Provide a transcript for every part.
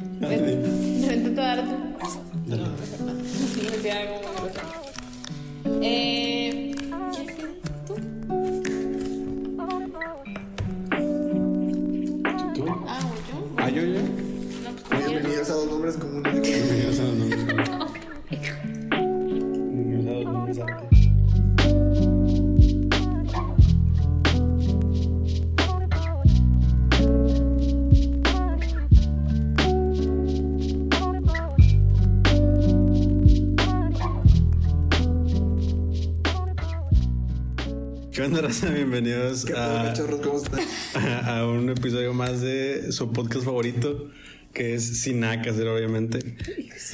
Intento darte. No, no. Bienvenidos ¿Qué pedo, a, cachorros? ¿Cómo están? a un episodio más de su podcast favorito, que es Sin nada que hacer, obviamente.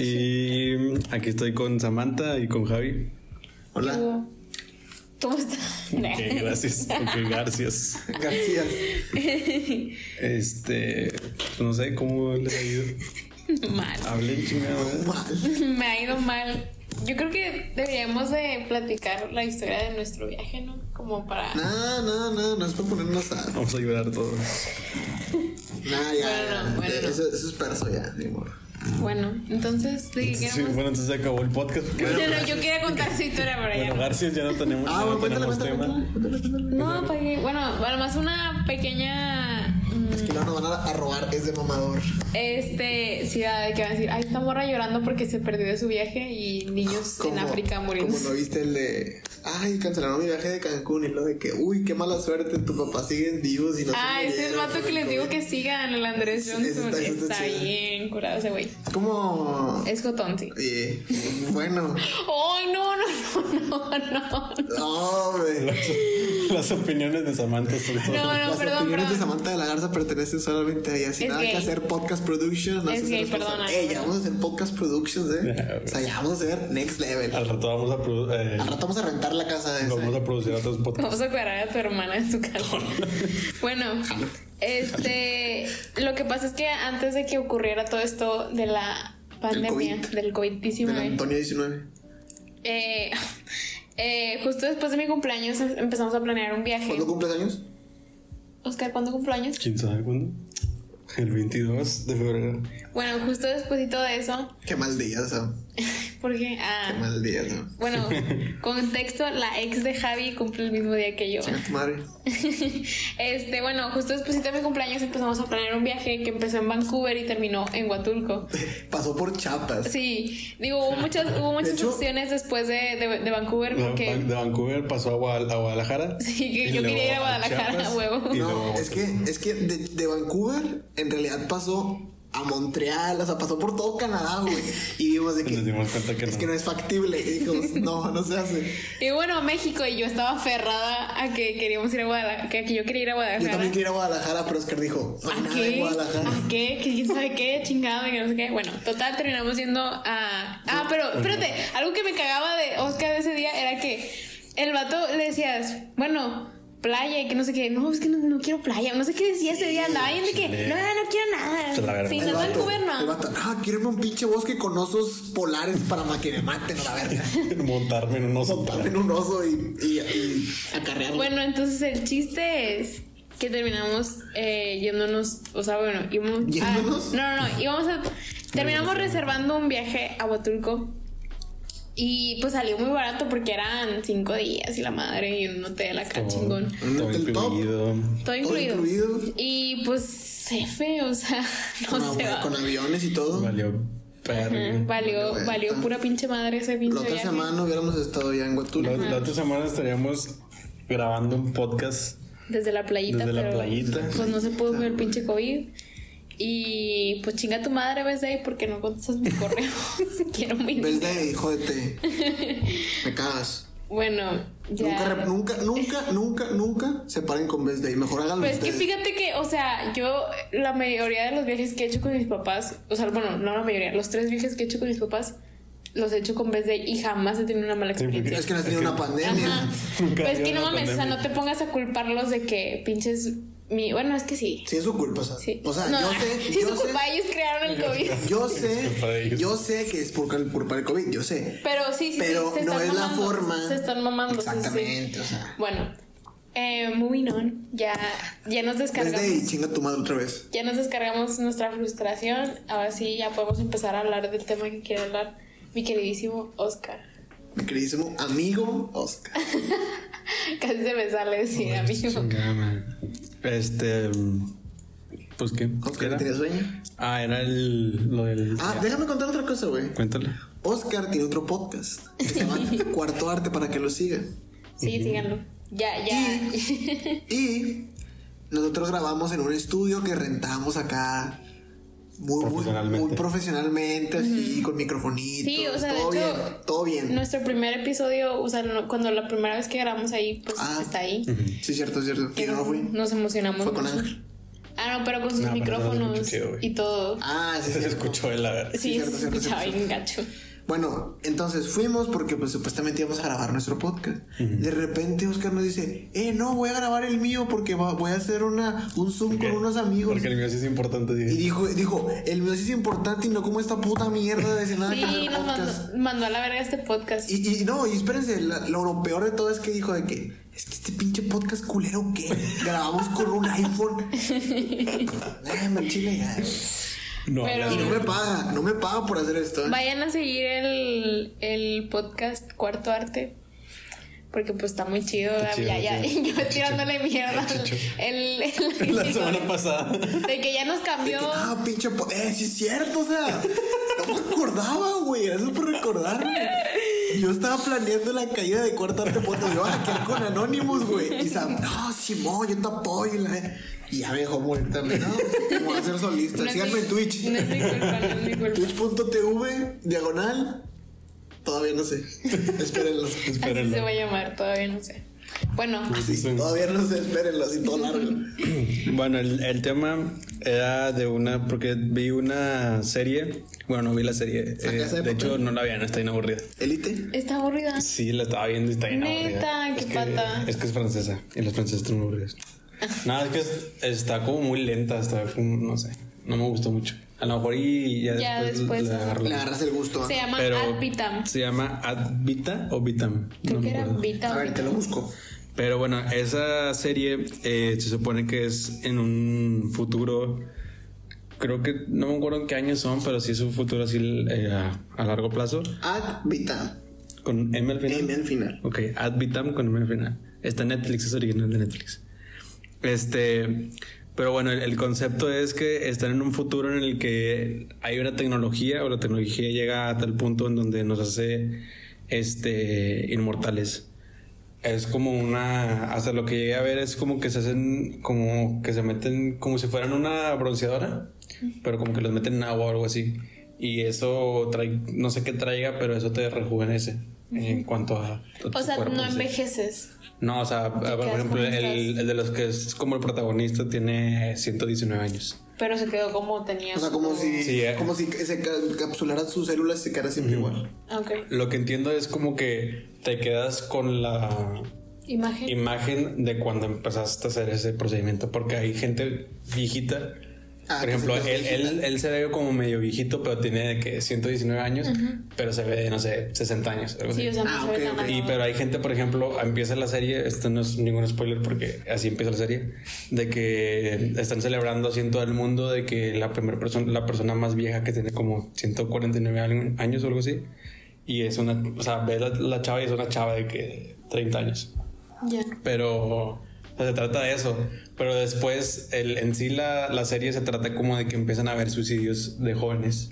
Y aquí estoy con Samantha y con Javi. Hola. ¿Cómo estás? Ok, gracias. Ok, gracias. García. Este, pues no sé cómo les ha ido. Mal. Hablen chingada. Mal. Me ha ido mal. Yo creo que deberíamos de platicar la historia de nuestro viaje, ¿no? Como para... No, no, no, no es para ponernos a. Vamos a llorar todos. Nah, ya. Bueno, ya. bueno. Eso, eso es perso ya, mi amor. Bueno, entonces, ¿de qué Sí, bueno, entonces se acabó el podcast. porque- No, no, yo quería contar su historia, pero ya Bueno, no. García ya no tenemos, Ah, ya no bueno, cuéntale, tenemos cuéntale, tema. cuéntale, cuéntale, cuéntale. No, para que, bueno, además una pequeña... Es que no nos van a, robar, es de mamador. Este, ciudad de que van a decir, ay, esta morra llorando porque se perdió de su viaje y niños en África muriendo. Como no viste el de. Ay, cancelaron mi viaje de Cancún y lo de que, uy, qué mala suerte, tu papá siguen vivos y no Ah, se ese es el vato que les digo que sigan, el Andrés Sí, Johnson. está- bien curado ese güey. Es como. Es Jotón, sí. bueno. Ay, no, no, no, no, no. No, hombre. Las opiniones de Samantha sobre todo. No, no, Las perdón, opiniones de. Samantha de la Garza pertenecen solamente a ella. Sin Es nada que hacer podcast production. No Es sé si gay, perdona. Ya vamos a hacer podcast productions, eh. O sea, ya vamos a hacer next level. Al rato vamos a, eh, Al rato vamos a rentar la casa de esa. vamos a producir otros podcasts. Vamos a cuidar a tu hermana en su casa. bueno, este, lo que pasa es que antes de que ocurriera todo esto de la pandemia, COVID. del Del COVID-19, Antonio 19. eh, eh, justo después de mi cumpleaños em- empezamos a planear un viaje. ¿Cuándo cumples años? Oscar, ¿cuándo cumpleaños? ¿Quién sabe cuándo? El 22 de febrero. Bueno, justo después de eso, Qué mal día, Sam. porque, Qué ah, mal día, Sam. bueno, contexto, la ex de Javi cumple el mismo día que yo. Madre. Este, bueno, justo después de mi cumpleaños empezamos a planear un viaje que empezó en Vancouver y terminó en Huatulco. Pasó por Chapas. Sí, digo, hubo muchas, hubo muchas hecho- opciones después de, de, de Vancouver De, porque de Vancouver pasó a, Guadal- a Guadalajara. Sí, que yo quería ir a Guadalajara, Chiapas, a huevo. No, es que, es que de, de Vancouver en realidad pasó a Montreal, o sea, pasó por todo Canadá, güey. Y vimos de que Nos dimos cuenta que es no. que no es factible. Y dijimos, no, no se hace. y bueno, México y yo estaba aferrada a que queríamos ir a Guadalajara, que, yo quería ir a Yo Guadalajara. también quería ir a Guadalajara, pero Oscar dijo, no hay ¿A nada en qué? Guadalajara. ¿A qué? ¿Que ¿Quién sabe qué? Chingada, que no sé qué. Bueno, total, terminamos yendo a. Ah, pero espérate, algo que me cagaba de Oscar de ese día era que el vato le decías, bueno, playa y que no sé qué. No, es que no, no quiero playa. No sé qué decía ese día. Andaba bien de que, no, no quiero nada. Se la. Sí, no, Vancouver no. ah, quiero irme a un pinche bosque con osos polares para que me maten a la verga. montarme en un oso. Montarme en un oso y, y, y acarrearlo. Bueno, entonces el chiste es que terminamos eh, yéndonos, o sea, bueno, íbamos a- ¿Yéndonos? no, no, no, íbamos a terminamos reservando un viaje a Huatulco y pues salió muy barato porque eran cinco días y la madre y un hotel acá chingón, Todo El top. incluido. todo incluido. incluido. Y pues F, o sea, no con, va. con aviones y todo. Valió perro. Valió, Bueno. valió pura pinche madre ese pinche La otra viaje. semana hubiéramos estado ya en Huatulco. La, la otra semana estaríamos grabando un podcast Desde la playita, Desde la playita. pues no se pudo por el pinche COVID. Y pues chinga tu madre, ves de ahí porque no contestas mi correo. Quiero mi Ves de jódete. Me cagas. Bueno, ya. Nunca, re- nunca, nunca, nunca, nunca se paren con Best Day. Mejor háganlo Pues es que fíjate que, o sea, yo la mayoría de los viajes que he hecho con mis papás, o sea, bueno, no la mayoría, los tres viajes que he hecho con mis papás, los he hecho con vez de y jamás he tenido una mala experiencia. Es que no has tenido una pandemia. Ajá. Nunca Pues es que no mames, o sea, no te pongas a culparlos de que pinches mi, bueno, es que sí. Sí, es su culpa, o sea. Sí. O sea, No, yo sé. sí, yo su sé, culpa, ellos crearon el COVID. Yo Es sé, yo sé que es por cul- culpa del COVID, yo sé. Pero sí, sí, Pero sí, se no están es la forma. Se están mamando. sí, sí, sí. Exactamente, o sea. Bueno, Eh, moving on. Ya, ya nos Desde ahí, descargamos. chinga tu madre otra vez. Ya nos descargamos nuestra frustración. Ahora sí, ya podemos empezar a hablar del tema que quiere hablar mi queridísimo Oscar. Mi queridísimo amigo Oscar. Casi se me sale decir amigo. Chingada. Este. Pues qué. ¿Qué Oscar tenía sueño. Ah, era el. Lo del. Ah, déjame contar otra cosa, güey. Cuéntale. Oscar tiene otro podcast. que Se llama Cuarto Arte para que lo sigan. Sí, síganlo. Ya, ya. Y nosotros grabamos en un estudio que rentamos acá muy, muy, Profesionalmente. muy profesionalmente, así, con microfonitos. Sí, o sea, de todo hecho, bien, todo bien. Nuestro primer episodio, o sea, no- cuando la primera vez que grabamos ahí, pues Ah. está ahí. Sí, cierto, cierto. Que yo no fui. Nos emocionamos. Fue con mucho. Ángel. Ah, no, pero con sus No, no micrófonos escuché, güey. y todo. Ah, sí, Se cierto. escuchó de la verga. sí, cierto, se cierto, escuchaba bien gacho. Bueno, entonces fuimos porque pues supuestamente íbamos a grabar nuestro podcast. De repente Oscar nos dice, eh, no, voy a grabar el mío porque va- voy a hacer una, un Zoom con unos amigos. Porque el mío sí es importante. Y dije. dijo, dijo, el mío sí es importante y no como esta puta mierda de nada que Sí, nos podcast. mandó, mandó a la verga este podcast. Y, y no, y espérense, la- lo peor de todo es que dijo de que es que este pinche podcast culero que grabamos con un iPhone. Ay, man, chile ya. No, Pero- Y no me paga, no me paga por hacer esto. ¿eh? Vayan a seguir el, el podcast Cuarto Arte. Porque pues está muy chido. chido, ya, ya, yo tirándole mierda. El, el- la semana pasada. De que ya nos cambió. Ah, pinche Eh, sí es cierto, o sea. No me acordaba, güey. Gracias por recordarme. Yo estaba planeando la caída de cuarto arte podcast. Yo a quedar con Anonymous, güey. Y Sam, no, Simón, yo te apoyo. y ya me dejó morir también. No, como a ser solista. No Síganme en Twitch. No es mi culpa, no es mi culpa. Twitch.tv, diagonal. Todavía no sé. Espérenlo. Así Espérenlo. se va a llamar, todavía no sé. Bueno, Sí, todavía no sé, espérenlo, así todo largo. Bueno, el, el tema era de una, porque vi una serie, bueno, no vi la serie, ¿La eh, de de hecho no la vi, no está bien aburrida. Elite. está aburrida. Sí, la estaba viendo y está bien Neta, aburrida. qué es que, pata. Es que es francesa y los franceses están muy aburridos. Nada, es que es- está como muy lenta, está como, no sé, no me gustó mucho. A lo mejor y ya, Ya después, después, le agarras el gusto. Se llama Pero Advitam. se llama Advita o Vitam. Creo no que era acuerdo. Vita. A ver, te lo busco. Pero bueno, esa serie eh, se supone que es en un futuro. Creo que no me acuerdo en qué años son, pero sí es un futuro así eh, a, a largo plazo. Ad Vitam. Con M al final. M al final. Ok, Ad Vitam con M al final. Está en Netflix, es original de Netflix. Este. Pero bueno, el, el concepto es que están en un futuro en el que hay una tecnología o la tecnología llega a tal punto en donde nos hace este inmortales. Es como una. Hasta lo que llegué a ver es como que se hacen. Como que se meten. Como si fueran una bronceadora. Pero como que los meten en agua o algo así. Y eso trae. No sé qué traiga, pero eso te rejuvenece. En cuanto a. O sea, cuerpo, no envejeces. No, o sea, por ejemplo, el, de los que es como el protagonista tiene 119 años. Pero se quedó como tenía. O sea, como si, Sí, eh. como si se ca- encapsularan sus células y se quedara siempre igual. Ok. Lo que entiendo es como que te quedas con la Imagen. imagen de cuando empezaste a hacer ese procedimiento, porque hay gente viejita. Ah, Por ejemplo, él, él, él se ve como medio viejito, pero tiene de que 119 años, pero se ve de, no sé, 60 años. algo Sí, así. o sea, no Ah, se ve ok, tan ok. Y pero hay gente, por ejemplo, empieza la serie, esto no es ningún spoiler porque así empieza la serie, de que están celebrando así en todo el mundo de que la primera persona, la persona más vieja que tiene como 149 año- años o algo así, y es una, o sea, ves la, la chava y es una chava de que 30 años. Ya. Pero o sea, se trata de eso. Pero después, el, en sí, la, la serie se trata como de que empiezan a haber suicidios de jóvenes.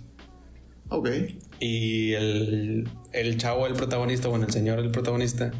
Ok. Y el, el chavo, el protagonista, bueno, el señor, el protagonista,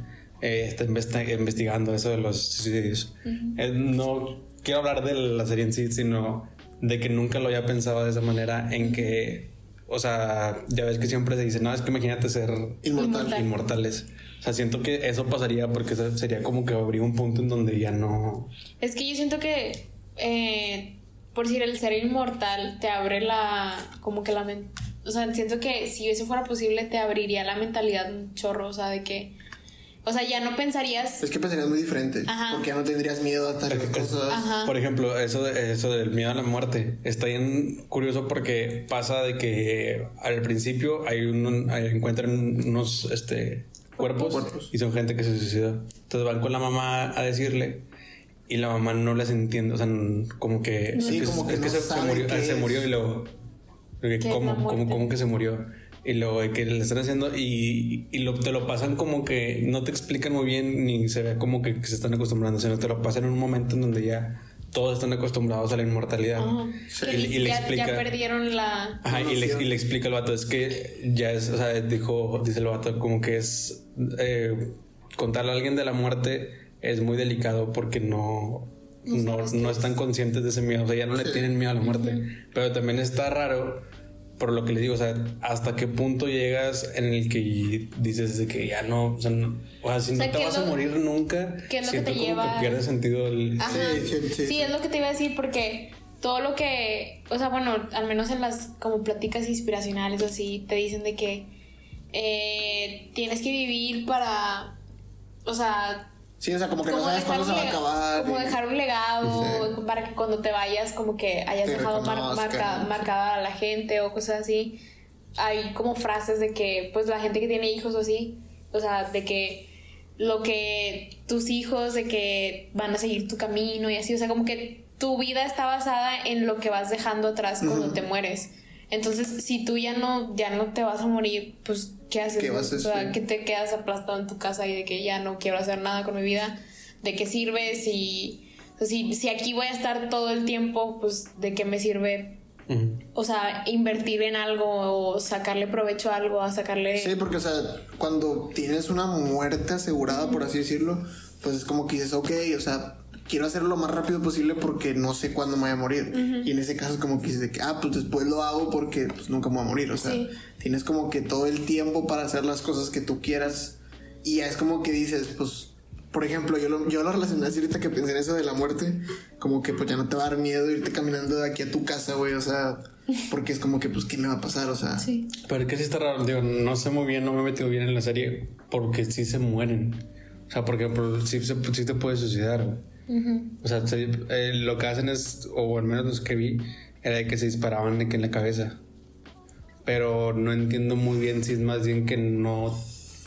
eh, está investi- investigando eso de los suicidios. Eh, no quiero hablar de la serie en sí, sino de que nunca lo había pensado de esa manera, en que, o sea, ya ves que siempre se dice, no, es que imagínate ser Inmortal. Inmortal. inmortales. O sea, siento que eso pasaría porque eso sería como que habría un punto en donde ya no... Es que yo siento que, eh, por decir, el ser inmortal te abre la, como que la mente, o sea, siento que si eso fuera posible te abriría la mentalidad un chorro, o sea, de que, o sea, ya no pensarías, Es que pensarías muy diferente. Ajá. Porque ya no tendrías miedo a las cosas. Ajá. Por ejemplo, eso, de- eso del miedo a la muerte está bien curioso porque pasa de que al principio hay un, hay- encuentran unos este, cuerpos, Cuerpos. y son gente que se suicidó. Entonces van con la mamá a decirle y la mamá no les entiende, o sea, n- como que, Sí, es, como que es no se, murió, qué se es. murió y luego de que, ¿Qué es ¿cómo, cómo, cómo que se murió y luego de que le están haciendo y, y lo, te lo pasan como que no te explican muy bien ni se ve como que, que se están acostumbrando, sino te lo pasan en un momento en donde ya todos están acostumbrados a la inmortalidad. Ajá. Y, le ya, explica. ya perdieron la. Ajá, y le, y le explica al vato, es que ya es, o sea, dijo, dice el vato, como que es eh, contarle a alguien de la muerte es muy delicado porque no, no, no están conscientes de ese miedo, o sea, ya no le tienen miedo a la muerte. Pero también está raro, por lo que le digo, o sea, hasta qué punto llegas en el que dices de que ya no, o sea, no- o sea, si O sea, no te ¿qué vas a morir nunca, qué es lo que te como lleva- que pierde sentido el... Ajá. Sí, sí, sí, Sí, sí. es lo que te iba a decir porque todo lo que, o sea, bueno, al menos en las como pláticas inspiracionales o así, te dicen de que eh, tienes que vivir para, o sea, Sí, o sea, como que no como sabes dejar, cuándo se va a acabar. como y- dejar un legado Sí. para que cuando te vayas como que hayas Te dejado mar- marca- sí. marcada a la gente o cosas así. Hay como frases de que pues la gente que tiene hijos o así, o sea, de que lo que tus hijos de que van a seguir tu camino y así, o sea, como que tu vida está basada en lo que vas dejando atrás cuando te mueres. Entonces, si tú ya no ya no te vas a morir, pues ¿qué haces? ¿Qué vas a O sea, que te quedas aplastado en tu casa y de que ya no quiero hacer nada con mi vida, de qué sirve si, o sea, si, si aquí voy a estar todo el tiempo, pues de qué me sirve, o sea, invertir en algo o sacarle provecho a algo, a sacarle... Sí, porque, o sea, cuando tienes una muerte asegurada, por así decirlo, pues es como que dices, ok, o sea, quiero hacerlo lo más rápido posible porque no sé cuándo me voy a morir. Y en ese caso es como que dices, de que, ah, pues después lo hago porque pues nunca me voy a morir. O sea, Sí. tienes como que todo el tiempo para hacer las cosas que tú quieras. Y ya es como que dices, pues, por ejemplo, yo lo, yo lo relacioné así ahorita que pensé en eso de la muerte, como que pues ya no te va a dar miedo irte caminando de aquí a tu casa, güey, o sea, porque es como que, pues, ¿qué me va a pasar? O sea, Sí. Pero es que sí está raro, digo, no sé muy bien, no me he metido bien en la serie porque sí se mueren. O sea, por ejemplo, sí, se- sí te puedes suicidar. güey. O sea, se- eh, lo que hacen es, o al menos los que vi, era de que se disparaban de que en la cabeza. Pero no entiendo muy bien si es más bien que no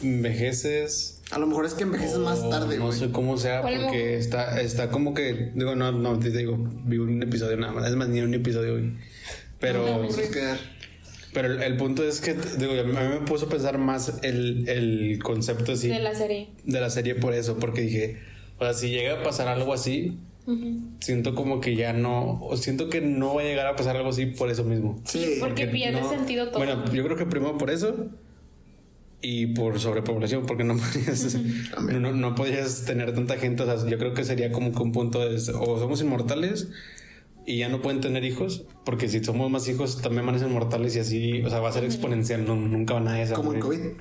envejeces. a lo mejor es que envejeces más tarde, No güey. sé cómo sea, porque está, está como que, digo, no, no, te digo, vi un episodio nada más, es más, ni un episodio vi. Pero... Pero el, el punto es que, digo, a mí, a mí me puso a pensar más el, el concepto así De la serie. de la serie por eso, porque dije, o sea, si llega a pasar algo así, siento como que ya no, o siento que no va a llegar a pasar algo así por eso mismo. Sí, Porque pierde no- sentido todo. Bueno, yo creo que primero por eso y por sobrepoblación, porque no podías, no, no, no podías tener tanta gente. O sea, yo creo que sería como que un punto de o somos inmortales y ya no pueden tener hijos, porque si somos más hijos también van a ser mortales y así, o sea, va a ser exponencial, no, nunca van a desaparecer. como el COVID.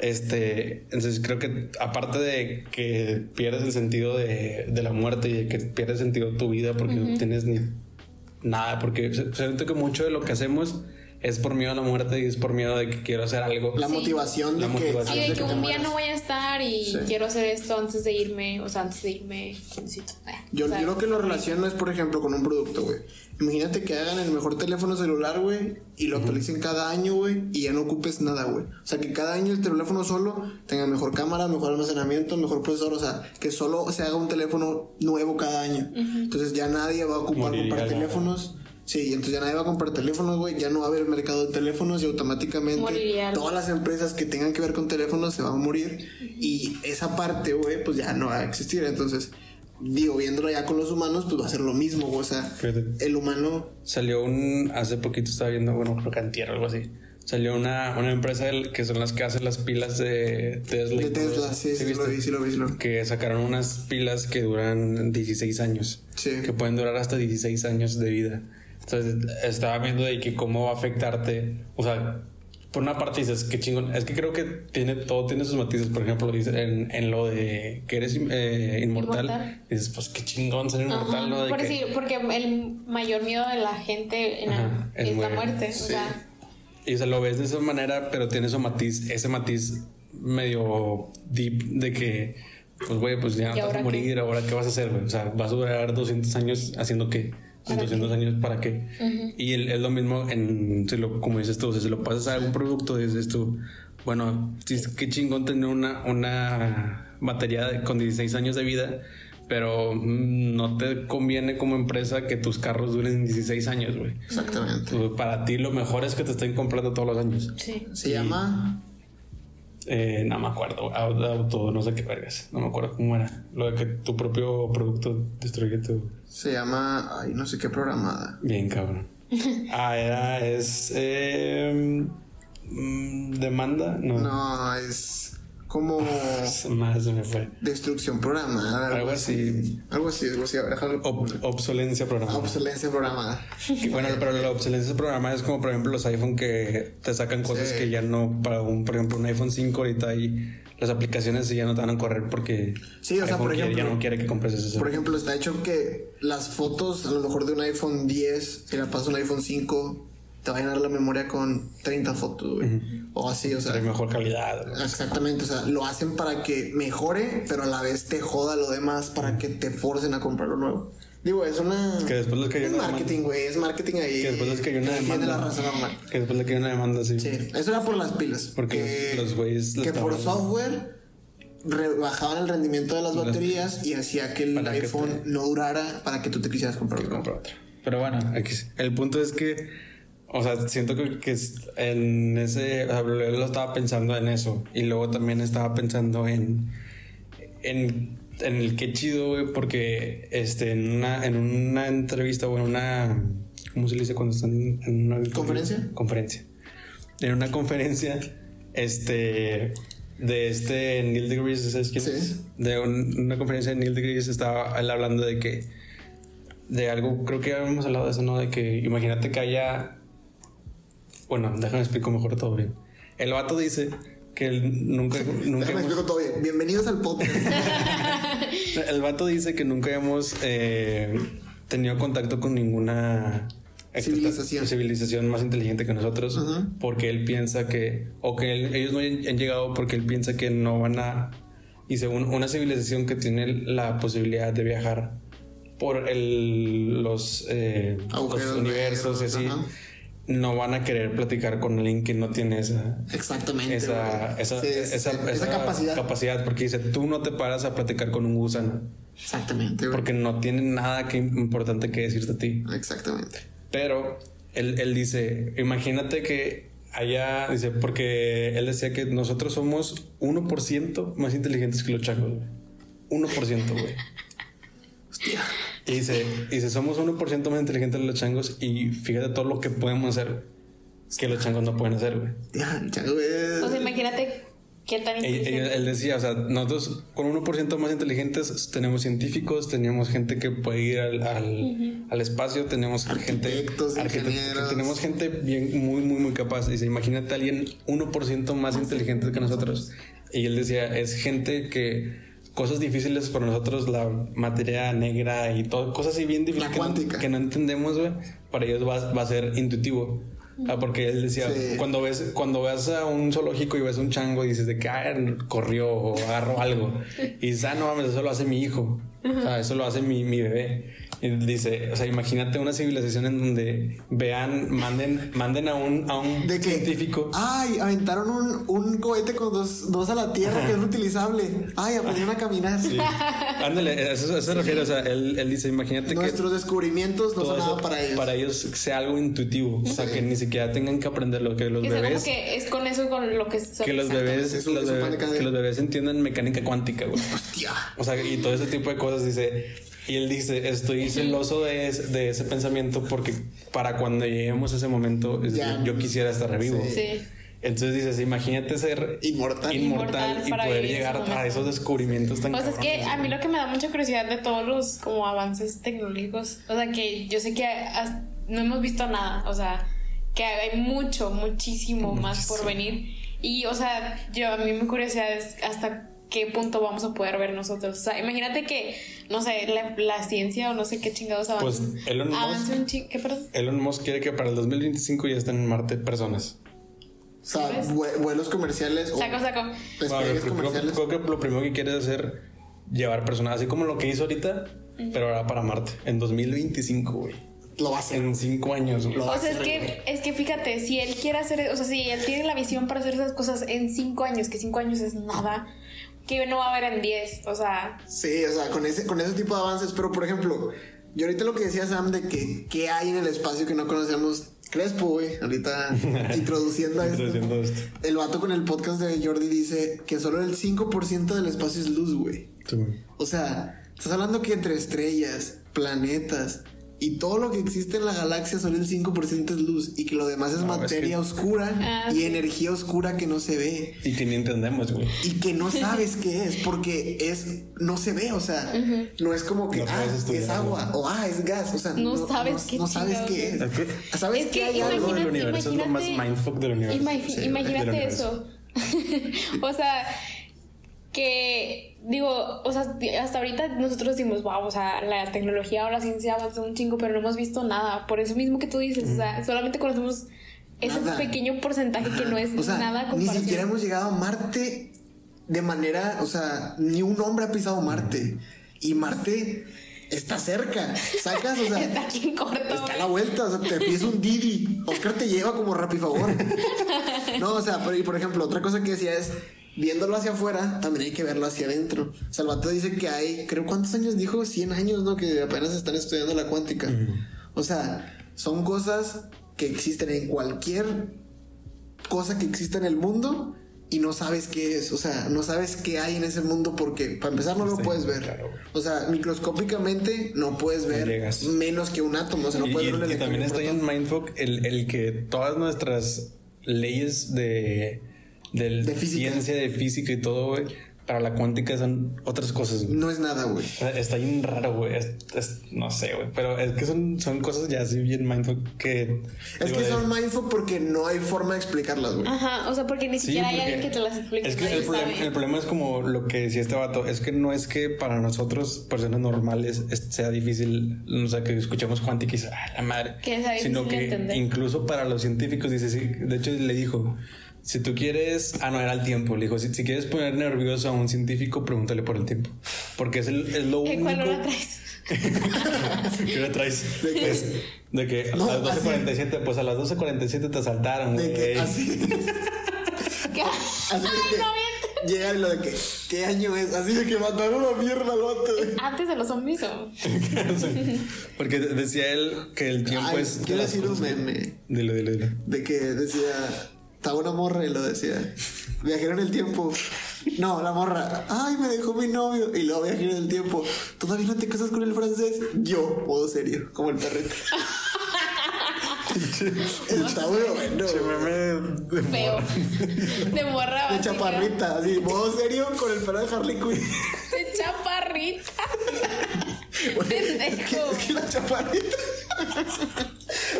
Este, entonces creo que aparte de que pierdes el sentido de, de la muerte y de que pierdes sentido tu vida porque no tienes ni nada, porque se- siento que mucho de lo que hacemos es por miedo a la muerte y es por miedo de que quiero hacer algo. La Sí. motivación de La que. motivación. Sí, de que un día no voy a estar y Sí. quiero hacer esto antes de irme, o sea, antes de irme, necesito. eh, Yo, o sea, yo lo que lo relaciono es, por ejemplo, con un producto, güey. Imagínate que hagan el mejor teléfono celular, güey, y lo actualicen cada año, güey, y ya no ocupes nada, güey. O sea, que cada año el teléfono solo tenga mejor cámara, mejor almacenamiento, mejor procesador, o sea, que solo se haga un teléfono nuevo cada año. Entonces ya nadie va a ocupar Moriría comprar la- teléfonos. Sí, entonces ya nadie va a comprar teléfonos, güey, ya no va a haber mercado de teléfonos y automáticamente Moriría. todas las empresas que tengan que ver con teléfonos se van a morir y esa parte, güey, pues ya no va a existir. Entonces, digo, viéndolo ya con los humanos, pues va a ser lo mismo, güey. O sea, Fíjate. el humano, Salió un, hace poquito estaba viendo, bueno, creo que antier o algo así. Salió una, una empresa del- que son las que hacen las pilas de Tesla. y de Tesla, sí, sí, lo viste? vi, sí lo vi, sí lo vi. que sacaron unas pilas que duran 16 años. Sí. Que pueden durar hasta 16 años de vida. Entonces estaba viendo de que cómo va a afectarte. O sea, por una parte dices, qué chingón. Es que creo que tiene todo tiene sus matices. Por ejemplo, en, en lo de que eres eh, inmortal, Inmortal. Dices, pues qué chingón ser Ajá, inmortal, ¿no? De por que- porque el mayor miedo de la gente en Ajá, es es, la muerte. sí. O sea, Y o sea, lo ves de esa manera, pero tiene su matiz, ese matiz medio deep de que, pues, güey, pues ya no ¿Y te vas a morir, ahora qué vas a hacer, güey. O sea, vas a durar 200 años haciendo qué. ¿Para 200 años para qué. Y el- es lo mismo en, si lo, como dices tú, o sea, si lo pasas a algún producto, dices tú, bueno, qué chingón tener una, una batería con 16 años de vida, pero mm, no te conviene como empresa que tus carros duren 16 años, güey. Exactamente. Tú- Para ti lo mejor es que te estén comprando todos los años. Sí. Se llama. Eh, no me acuerdo, auto, no sé qué vergas, no me acuerdo cómo era. Lo de que tu propio producto destruye tu... Se llama. Ay, no sé qué programada. Bien, cabrón. Ah, era, es... eh, demanda, no. No, es como. Más se me fue. Destrucción programada. Algo así. Algo así, algo así. A ver, déjalo. Ob- obsolencia programada. Obsolencia programada. Que, bueno, pero la obsolescencia programada es como, por ejemplo, los iPhone que te sacan cosas Sí. que ya no, para un, por ejemplo, un iPhone 5 ahorita ahí las aplicaciones ya no te van a correr porque Sí, o sea, por quiere- ejemplo- ya no quiere que compres eso. Por ejemplo, está hecho que las fotos, a lo mejor de un iPhone 10, si la pasas a un iPhone 5, te va a llenar la memoria con 30 fotos, güey. O así, o sea. de mejor calidad. ¿no? Exactamente, o sea, lo hacen para que mejore, pero a la vez te joda lo demás para que te forcen a comprar lo nuevo. Digo, es una. Que después les cayó Es una marketing, güey, es marketing ahí. Que después les cayó una Tiene la demanda. razón, normal. Que después le cayó una demanda así. Sí, eso era por las pilas. Porque que, los güeyes Que por software rebajaban el rendimiento de las baterías y hacía que el Para que iPhone te- no durara para que tú te quisieras comprar otro. comprar otra. Pero bueno, aquí sí. el punto es que, o sea, siento que, que en ese, o sea, lo estaba pensando en eso y luego también estaba pensando en, en, en el qué chido, güey, porque este, en una, en una entrevista o en una, ¿cómo se le dice cuando están en una ¿Conferencia? Conferencia. En una conferencia, este, de este Neil deGrasse, ¿sabes quién Sí. es? De un- una conferencia de Neil deGrasse estaba él hablando de que de algo, creo que habíamos hablado de eso, ¿no? De que imagínate que haya. Bueno, déjame explico mejor todo bien. El vato dice que él nunca. nunca Déjame hemos- explico todo bien. Bienvenidos al podcast. el vato dice que nunca hemos eh, tenido contacto con ninguna Civilización. civilización más inteligente que nosotros porque él piensa que o que él- ellos no han llegado porque él piensa que no van a y según una civilización que tiene la posibilidad de viajar por el, los, eh, los universos y así ajá. No van a querer platicar con alguien que no tiene esa Exactamente. esa, esa, Sí, esa, esa capacidad. capacidad, porque dice, tú no te paras a platicar con un gusano, Exactamente, güey. porque no tiene nada que importante que decirte a ti. Exactamente. Pero él, él dice, imagínate que haya, dice, porque él decía que nosotros somos 1% más inteligentes que los changos, güey. 1%, güey. Hostia. Y dice, y dice, somos 1% más inteligentes que los changos y fíjate todo lo que podemos hacer que los changos no pueden hacer, güey. Ya, el chango es. O sea, imagínate qué tan Él, él- inteligente. él decía, o sea, nosotros con 1% más inteligentes tenemos científicos, tenemos gente que puede ir al, al, al espacio, tenemos gente, Arquitectos, arquitectos, ingenieros. tenemos gente bien, muy, muy, muy capaz. Dice, imagínate a alguien 1% más inteligente que nosotros. Y él decía, es gente que cosas difíciles para nosotros, la materia negra y todo, cosas así bien difíciles La que no- cuántica. que no entendemos, güey, para ellos va, va a ser intuitivo. Ah, porque él decía, Sí. cuando ves cuando vas a un zoológico y ves un chango y dices de que ah, corrió o agarró algo y dices, ah, no mames, eso lo hace mi hijo, o sea, eso lo hace mi, mi bebé. Y dice, o sea, imagínate una civilización en donde vean, manden, manden a un, a un De que. científico. Ay, aventaron un, un cohete con dos, dos a la tierra que es reutilizable. Ay, aprendieron a caminar. Sí. Ándale, a eso, eso se refiere, o sea, él, él dice, imagínate que Nuestros descubrimientos no son nada para ellos. para ellos sea algo intuitivo, o sea, que ni siquiera tengan que aprender lo que los Que sea como bebés que es con eso con lo que son que los bebés, Es un- los bebés- que los bebés entiendan mecánica cuántica, güey. Hostia. O sea, y todo ese tipo de cosas dice. Y él dice, estoy celoso de ese, de ese pensamiento porque para cuando lleguemos a ese momento, es- Ya. yo quisiera estar vivo. Sí. Sí. Entonces dices, imagínate ser Inmortal. inmortal, Inmortal y poder llegar a momento. esos descubrimientos tan Pues es que a mí lo que me da mucha curiosidad de todos los como avances tecnológicos, o sea que yo sé que no hemos visto nada, o sea, que hay mucho, muchísimo más por venir. Y o sea, yo a mí mi curiosidad es hasta qué punto vamos a poder ver nosotros. O sea, imagínate que, no sé, la, la ciencia o no sé qué chingados avance. Pues, Elon Musk- un ching- ¿Qué perdón? Elon Musk quiere que para el 2025 ya estén en Marte personas. O sea, vuelos comerciales o Saco, saco. Bueno, despegues creo, creo que lo primero que quiere es hacer llevar personas, así como lo que hizo ahorita, pero ahora para Marte, en 2025, güey. lo va a hacer. En cinco años. Lo O sea, es que, es que fíjate, si él quiere hacer, o sea, si él tiene la visión para hacer esas cosas en cinco años, que cinco años es nada, que no va a haber en diez, o sea, Sí, o sea, con ese, con ese tipo de avances. Pero, por ejemplo, yo ahorita lo que decía Sam de que qué hay en el espacio que no conocemos. Crespo, güey, ahorita introduciendo a esto. Introduciendo esto. El vato con el podcast de Jordi dice que solo el 5% del espacio es luz, güey. Sí, güey. O sea, estás hablando que entre estrellas, planetas y todo lo que existe en la galaxia solo el 5% es luz y que lo demás es No, es materia que- oscura Ah, y sí. energía oscura que no se ve Y que ni entendemos, güey. y que no sabes qué es porque es no se ve, o sea, no es como que No ah, es agua o ah, es gas, o sea, No sabes no, qué no sabes qué es. es. Es que- Sabes Es que que hay algo del imagínate, universo, es lo más mindfuck del universo. Sí, del imagínate universo. eso. o sea, que digo, o sea, hasta ahorita nosotros decimos, wow, o sea, la tecnología o la ciencia avanzó un chingo, pero no hemos visto nada. Por eso mismo que tú dices, o sea, solamente conocemos ese Nada. pequeño porcentaje que no es o sea, nada ni siquiera hemos llegado a Marte de manera, o sea, ni un hombre ha pisado Marte y Marte está cerca, sacas, o sea, Está aquí en corto. Está a la vuelta, o sea, te pides un Didi. Oscar te lleva como Rappi favor. No, o sea, pero y por ejemplo, otra cosa que decía es, viéndolo hacia afuera, también hay que verlo hacia adentro. Salvatore dice que hay, creo, ¿cuántos años dijo? 100 años, ¿no? Que apenas están estudiando la cuántica. O sea, son cosas que existen en cualquier cosa que exista en el mundo y no sabes qué es. O sea, no sabes qué hay en ese mundo porque, para empezar, no lo Sí, puedes ver. claro. O sea, microscópicamente no puedes ver llegas. menos que un átomo. O sea, no y, puedes y- ver electrón también está en. Mindfuck el, el que todas nuestras leyes de, del- De física. ciencia, de física y todo, güey, para la cuántica son otras cosas. güey. No es nada, güey. Está bien raro, güey. Es- es- no sé, güey. Pero es que son, son cosas ya así bien mindfuck que. Es que son mindful porque no hay forma de explicarlas, güey. Ajá, o sea, porque ni Sí, siquiera hay porque alguien que te las explique. Es que el problema, el problema es como lo que decía este vato, es que no es que para nosotros, personas normales, es- sea difícil, o sea, que escuchemos cuántica y dices, ah, la madre. Que sea Sino que entender. incluso para los científicos, dice, sí, de hecho le dijo, si tú quieres, ah, no, era el tiempo, le dijo, si, si quieres poner nervioso a un científico, pregúntale por el tiempo. Porque es, el, es lo ¿En único... cuál hora traes? ¿Qué hora traes? ¿De qué? Es- de que No, a las 12.47, pues a las 12.47 te asaltaron, De que así, ¿Qué? así de que llegan y lo de que, ¿qué año es? Así de que mataron a mierda al vato, güey. Antes de los zombies. Porque decía él que el tiempo Ay, es. quiero decir un meme Dilo, dilo, dilo. de que decía, estaba una morra y lo decía, viajero en el tiempo. No, la morra, ay, me dejó mi novio. Y luego viajero en el tiempo, ¿todavía no te casas con el francés? Yo, modo serio, como el perrito. Está muy bueno. Che, meme de Feo. De morra. De chaparrita, así, modo serio con el perro de Harley Quinn. De chaparrita. Güey, es, que, es que la chaparrita.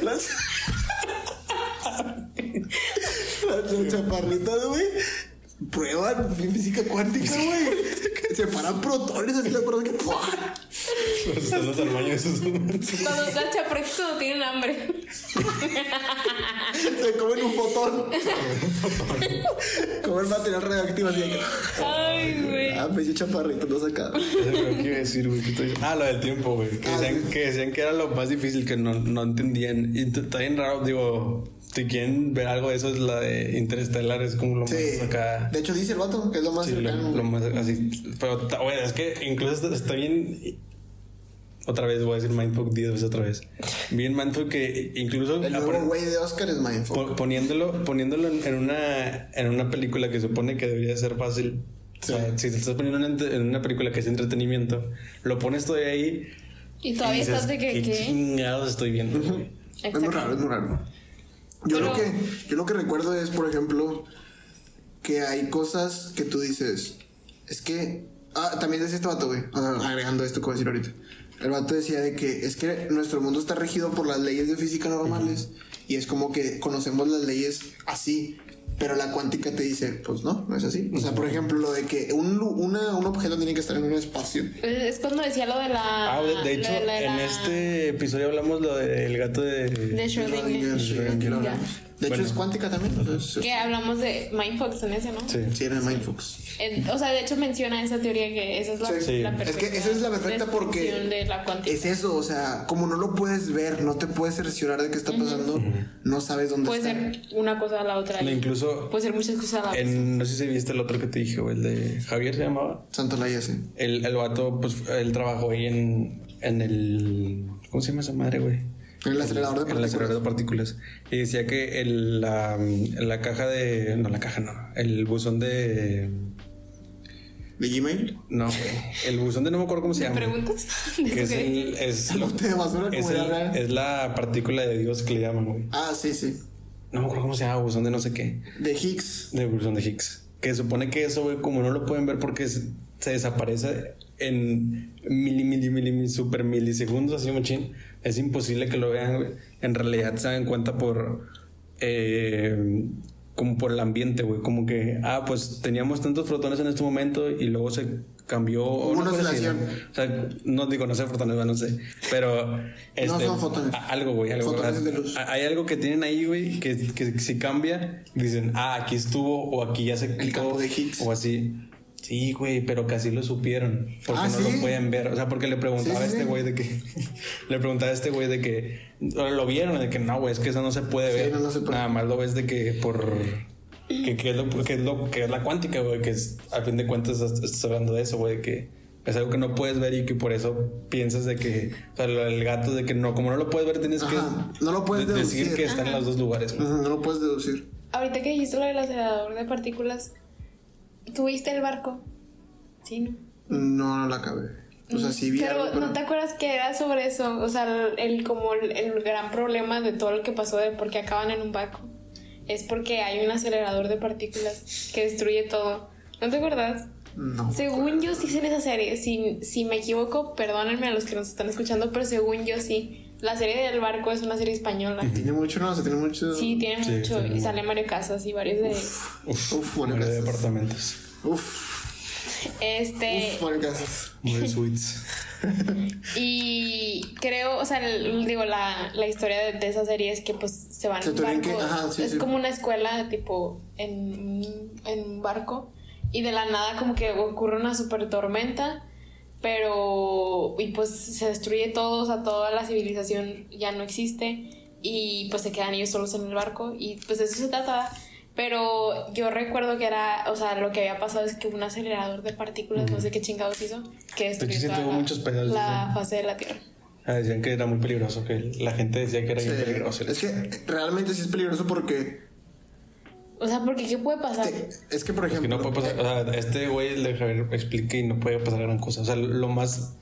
La, la chaparrita, güey. Prueban física cuántica, güey. Separan protones así, la acuerdo que. los armaños esos. Cuando las chaparritas no tienen hambre. Se comen un fotón. Comen material radioactivo así de. Ay, güey. Ah, pues yo chaparrito, no sacaba. ¿Qué iba a decir, güey? ¿Qué estoy- Ah, lo del tiempo, güey. Que, Ah, decían, sí. que decían que era lo más difícil, que no, no entendían. Y está bien raro, digo. Si quieren ver algo de eso, es la de Interstellar, es como lo Sí. más acá. De hecho, dice el vato que es lo más Sí, lo, cercano. lo más así. Pero, güey, es que incluso está, bien. Otra vez voy a decir Mindfuck 10 veces otra vez. Bien Mindfuck que incluso. El nuevo güey de Oscar es Mindful. po- poniéndolo poniéndolo en, una, en una película que supone que debería ser fácil. Sí. O sea, si te estás poniendo en una, en una película que es entretenimiento, lo pones todo ahí. Y todavía y dices, estás de que. ¿Qué ¿Qué? chingados estoy viendo? güey?" Es muy raro, es muy raro. Yo, Pero- lo que, yo lo que recuerdo es, por ejemplo, que hay cosas que tú dices. Es que. Ah, también decía este vato, güey. ah, Agregando esto que voy a decir ahorita. El vato decía de que es que nuestro mundo está regido por las leyes de física normales. Y es como que conocemos las leyes así. Pero la cuántica te dice, pues no, no es así. O sea, por ejemplo, lo de que un, lu- una, un objeto tiene que estar en un espacio. Es cuando decía lo de la. Ah, de, hecho, de la- en la- este episodio hablamos lo del gato de. De Schrödinger. De hecho, es cuántica también. O Que hablamos de Mindfox en ese, ¿no? Sí. sí, era de Mindfox. O sea, de hecho menciona esa teoría que esa es la, Sí. La Es que esa es la perfecta porque de la es eso, o sea, como no lo puedes ver, no te puedes cerciorar de qué está pasando, no sabes dónde Puede está. ser una cosa a la otra. No, incluso Puede ser muchas cosas a la en, no sé si viste el otro que te dije, güey, el de Javier se llamaba. Santo Laia, sí. El, el vato, pues él trabajó ahí en, en el. ¿Cómo se llama esa madre, güey? En el acelerador de En el acelerador partículas. de partículas. Y decía que el, la, la caja de. No, la caja no. El buzón de. ¿De Gmail? No. El buzón de no me acuerdo cómo se llama. ¿Preguntas? Que es, el, es, El bote de basura es, como el- es la partícula de Dios que le llaman, güey. Ah, sí, sí. No me acuerdo cómo se llama, buzón de no sé qué. De Higgs. De buzón de Higgs. Que supone que eso, güey, como no lo pueden ver porque se, se desaparece en mili, mili, mili, mili, super milisegundos, así machín. Es imposible que lo vean, güey. En realidad se dan cuenta por. eh, como por el ambiente, güey. Como que, ah, pues teníamos tantos fotones en este momento y luego se cambió. una ¿no? oscilación. O sea, no digo, no sé fotones, no sé. Pero. este, son fotones. Algo, güey, algo. Fotones de luz. Hay algo que tienen ahí, güey, que, que si cambia, dicen, ah, aquí estuvo o aquí ya se quitó. campo de Higgs. O así. Sí, güey, pero casi lo supieron. Porque Ah, no ¿sí? lo pueden ver. O sea, porque le preguntaba Sí, sí, a este sí. güey de que. le preguntaba a este güey de que. Lo vieron, de que no, güey, es que eso no se puede Sí, ver. no, no se puede. Nada más lo ves de que por. Que, que es lo que es lo que es la cuántica, güey, que es, a fin de cuentas estás hablando de eso, güey, de que es algo que no puedes ver y que por eso piensas de que, o sea, el gato de que no, como no lo puedes ver, tienes Ajá, que no lo puedes de- decir deducir. que está en los dos lugares. güey. Ujú, No lo puedes deducir. Ahorita que dijiste lo del acelerador de partículas, ¿tuviste el barco? Sí, ¿no? No, no la acabé. O sea, sí vi pero, algo, pero... ¿no te acuerdas que era sobre eso? O sea, el, como el, el gran problema de todo lo que pasó de por qué acaban en un barco. Es porque hay un acelerador de partículas que destruye todo. ¿No te acuerdas? No. Según yo sí sé en esa serie. Si, si me equivoco, perdónenme a los que nos están escuchando, pero según yo sí. La serie del barco es una serie española. Tiene mucho, ¿no? O sea, tiene mucho... Sí, tiene Sí, mucho. tiene Y sale Mario Casas y varios de. Uf, Uf, bueno, muere de departamentos. Uf, Este. uf, bueno, gracias. Muy suites. Y creo, o sea, el- digo, la, la historia de, de esa serie es que pues se van Se en que- ajá, sí, es sí. como una escuela, tipo, en, un- en un barco. Y de la nada como que ocurre una super tormenta. Pero, y pues se destruye todo, o sea, toda la civilización ya no existe. Y pues se quedan ellos solos en el barco. Y pues de eso se trataba. Pero yo recuerdo que era, o sea, lo que había pasado es que un acelerador de partículas, no sé qué chingados hizo, que destruyó sí toda tuvo la, muchos la sí. fase de la Tierra. Ah, decían que era muy peligroso, que la gente decía que era Sí. peligroso. Es que realmente sí es peligroso porque... O sea, porque ¿qué puede pasar? es que, por Es que ejemplo... no puede pasar, o sea, este güey le Javier explique y no puede pasar gran cosa. O sea, lo más